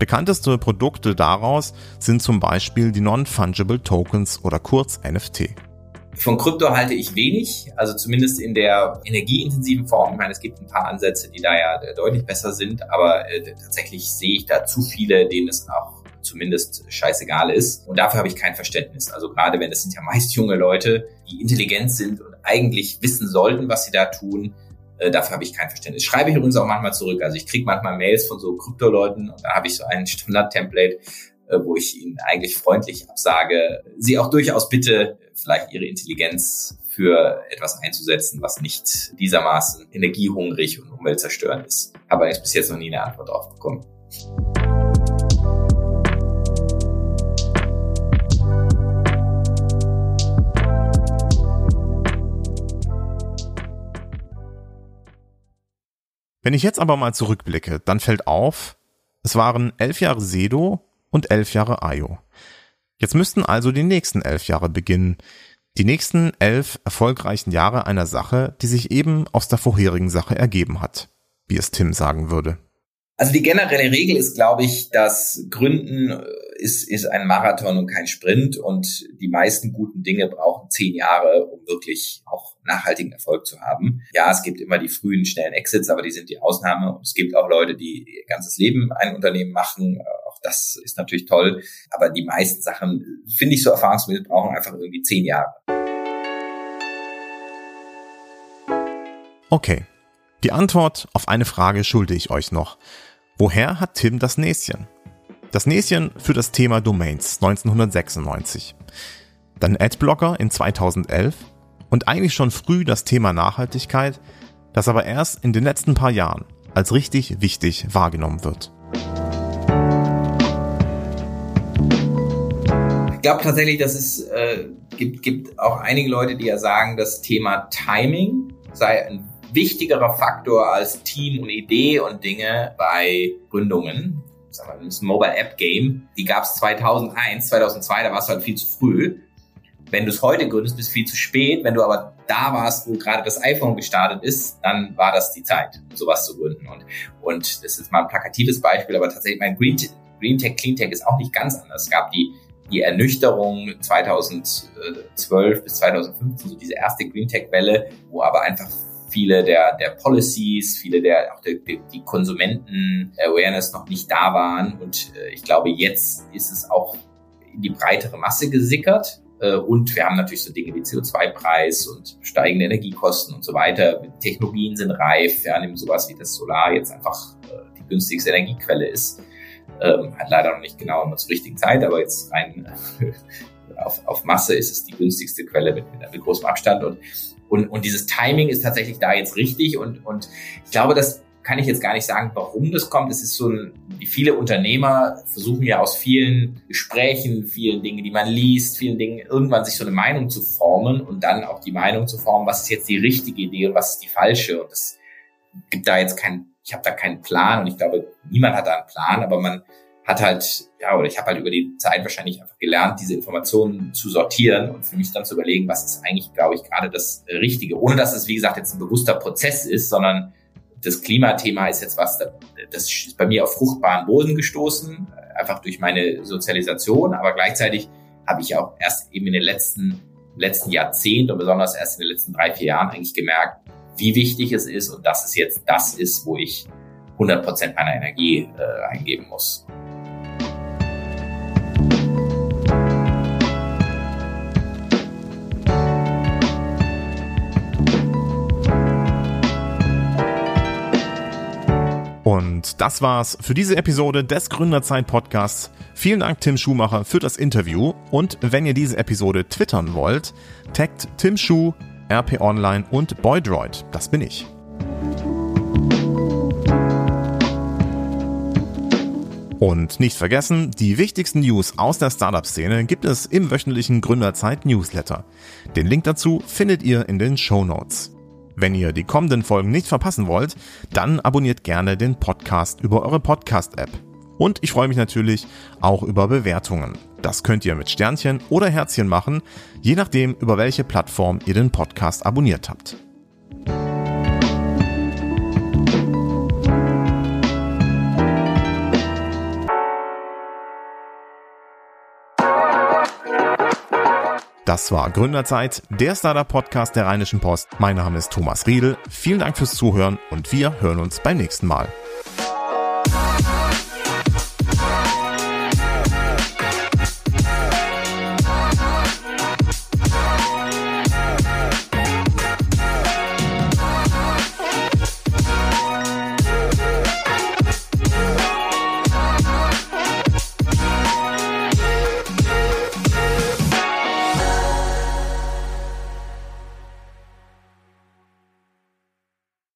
Bekannteste Produkte daraus sind zum Beispiel die Non-Fungible Tokens oder kurz NFT. Von Krypto halte ich wenig, also zumindest in der energieintensiven Form. Ich meine, es gibt ein paar Ansätze, die da ja deutlich besser sind, aber äh, tatsächlich sehe ich da zu viele, denen es auch zumindest scheißegal ist. Und dafür habe ich kein Verständnis. Also gerade wenn das sind ja meist junge Leute, die intelligent sind und eigentlich wissen sollten, was sie da tun, äh, dafür habe ich kein Verständnis. Schreibe ich übrigens auch manchmal zurück. Also ich kriege manchmal Mails von so Krypto-Leuten und da habe ich so ein Standard-Template, äh, wo ich ihnen eigentlich freundlich absage, sie auch durchaus bitte, vielleicht ihre Intelligenz für etwas einzusetzen, was nicht diesermaßen energiehungrig und umweltzerstörend ist. Aber ich bis jetzt noch nie eine Antwort drauf bekommen. Wenn ich jetzt aber mal zurückblicke, dann fällt auf, es waren elf Jahre Sedo und elf Jahre Ayo. Jetzt müssten also die nächsten elf Jahre beginnen. Die nächsten elf erfolgreichen Jahre einer Sache, die sich eben aus der vorherigen Sache ergeben hat, wie es Tim sagen würde. Also die generelle Regel ist, glaube ich, dass Gründen äh, ist, ist ein Marathon und kein Sprint und die meisten guten Dinge brauchen zehn Jahre, um wirklich auch nachhaltigen Erfolg zu haben. Ja, es gibt immer die frühen, schnellen Exits, aber die sind die Ausnahme und es gibt auch Leute, die ihr ganzes Leben ein Unternehmen machen. Auch das ist natürlich toll, aber die meisten Sachen, finde ich so erfahrungsmäßig, brauchen einfach irgendwie zehn Jahre. Okay. Die Antwort auf eine Frage schulde ich euch noch. Woher hat Tim das Näschen? Das Näschen für das Thema Domains 1996. Dann Adblocker in 2011 und eigentlich schon früh das Thema Nachhaltigkeit, das aber erst in den letzten paar Jahren als richtig wichtig wahrgenommen wird. Ich glaube tatsächlich, dass es äh, gibt, gibt auch einige Leute, die ja sagen, das Thema Timing sei ein wichtigerer Faktor als Team und Idee und Dinge bei Gründungen. Sagen wir, das Mobile App Game, die gab es 2001, 2002, da warst du halt viel zu früh. Wenn du es heute gründest, bist du viel zu spät. Wenn du aber da warst, wo gerade das iPhone gestartet ist, dann war das die Zeit, sowas zu gründen. Und, und das ist mal ein plakatives Beispiel, aber tatsächlich mein Green, Green Tech, Clean Tech ist auch nicht ganz anders. Es gab die die Ernüchterung 2012 bis 2015, so diese erste Green Tech Welle, wo aber einfach viele der, der Policies, viele der, auch der, die Konsumenten-Awareness noch nicht da waren. Und äh, ich glaube, jetzt ist es auch in die breitere Masse gesickert. Äh, und wir haben natürlich so Dinge wie CO2-Preis und steigende Energiekosten und so weiter. Technologien sind reif. Wir haben sowas wie das Solar jetzt einfach äh, die günstigste Energiequelle ist. Ähm, hat leider noch nicht genau immer zur richtigen Zeit, aber jetzt rein (laughs) auf, auf Masse ist es die günstigste Quelle mit, mit, großem Abstand. Und, und, und dieses Timing ist tatsächlich da jetzt richtig. Und, und ich glaube, das kann ich jetzt gar nicht sagen, warum das kommt. Es ist so ein, viele Unternehmer versuchen ja aus vielen Gesprächen, vielen Dingen, die man liest, vielen Dingen irgendwann sich so eine Meinung zu formen und dann auch die Meinung zu formen, was ist jetzt die richtige Idee und was ist die falsche. Und es gibt da jetzt kein, ich habe da keinen Plan und ich glaube, niemand hat da einen Plan, aber man hat halt, ja, oder ich habe halt über die Zeit wahrscheinlich einfach gelernt, diese Informationen zu sortieren und für mich dann zu überlegen, was ist eigentlich, glaube ich, gerade das Richtige. Ohne dass es, wie gesagt, jetzt ein bewusster Prozess ist, sondern das Klimathema ist jetzt was, das ist bei mir auf fruchtbaren Boden gestoßen, einfach durch meine Sozialisation, aber gleichzeitig habe ich auch erst eben in den letzten, letzten Jahrzehnten und besonders erst in den letzten drei, vier Jahren eigentlich gemerkt, wie wichtig es ist und dass es jetzt das ist, wo ich 100 Prozent meiner Energie äh, eingeben muss. Und das war's für diese Episode des Gründerzeit Podcasts. Vielen Dank Tim Schumacher für das Interview und wenn ihr diese Episode twittern wollt, taggt Tim Schuh, RP Online und Boydroid. Das bin ich. Und nicht vergessen, die wichtigsten News aus der Startup-Szene gibt es im wöchentlichen Gründerzeit-Newsletter. Den Link dazu findet ihr in den Show Notes. Wenn ihr die kommenden Folgen nicht verpassen wollt, dann abonniert gerne den Podcast über eure Podcast-App. Und ich freue mich natürlich auch über Bewertungen. Das könnt ihr mit Sternchen oder Herzchen machen, je nachdem, über welche Plattform ihr den Podcast abonniert habt. Das war Gründerzeit, der Startup-Podcast der Rheinischen Post. Mein Name ist Thomas Riedel. Vielen Dank fürs Zuhören und wir hören uns beim nächsten Mal.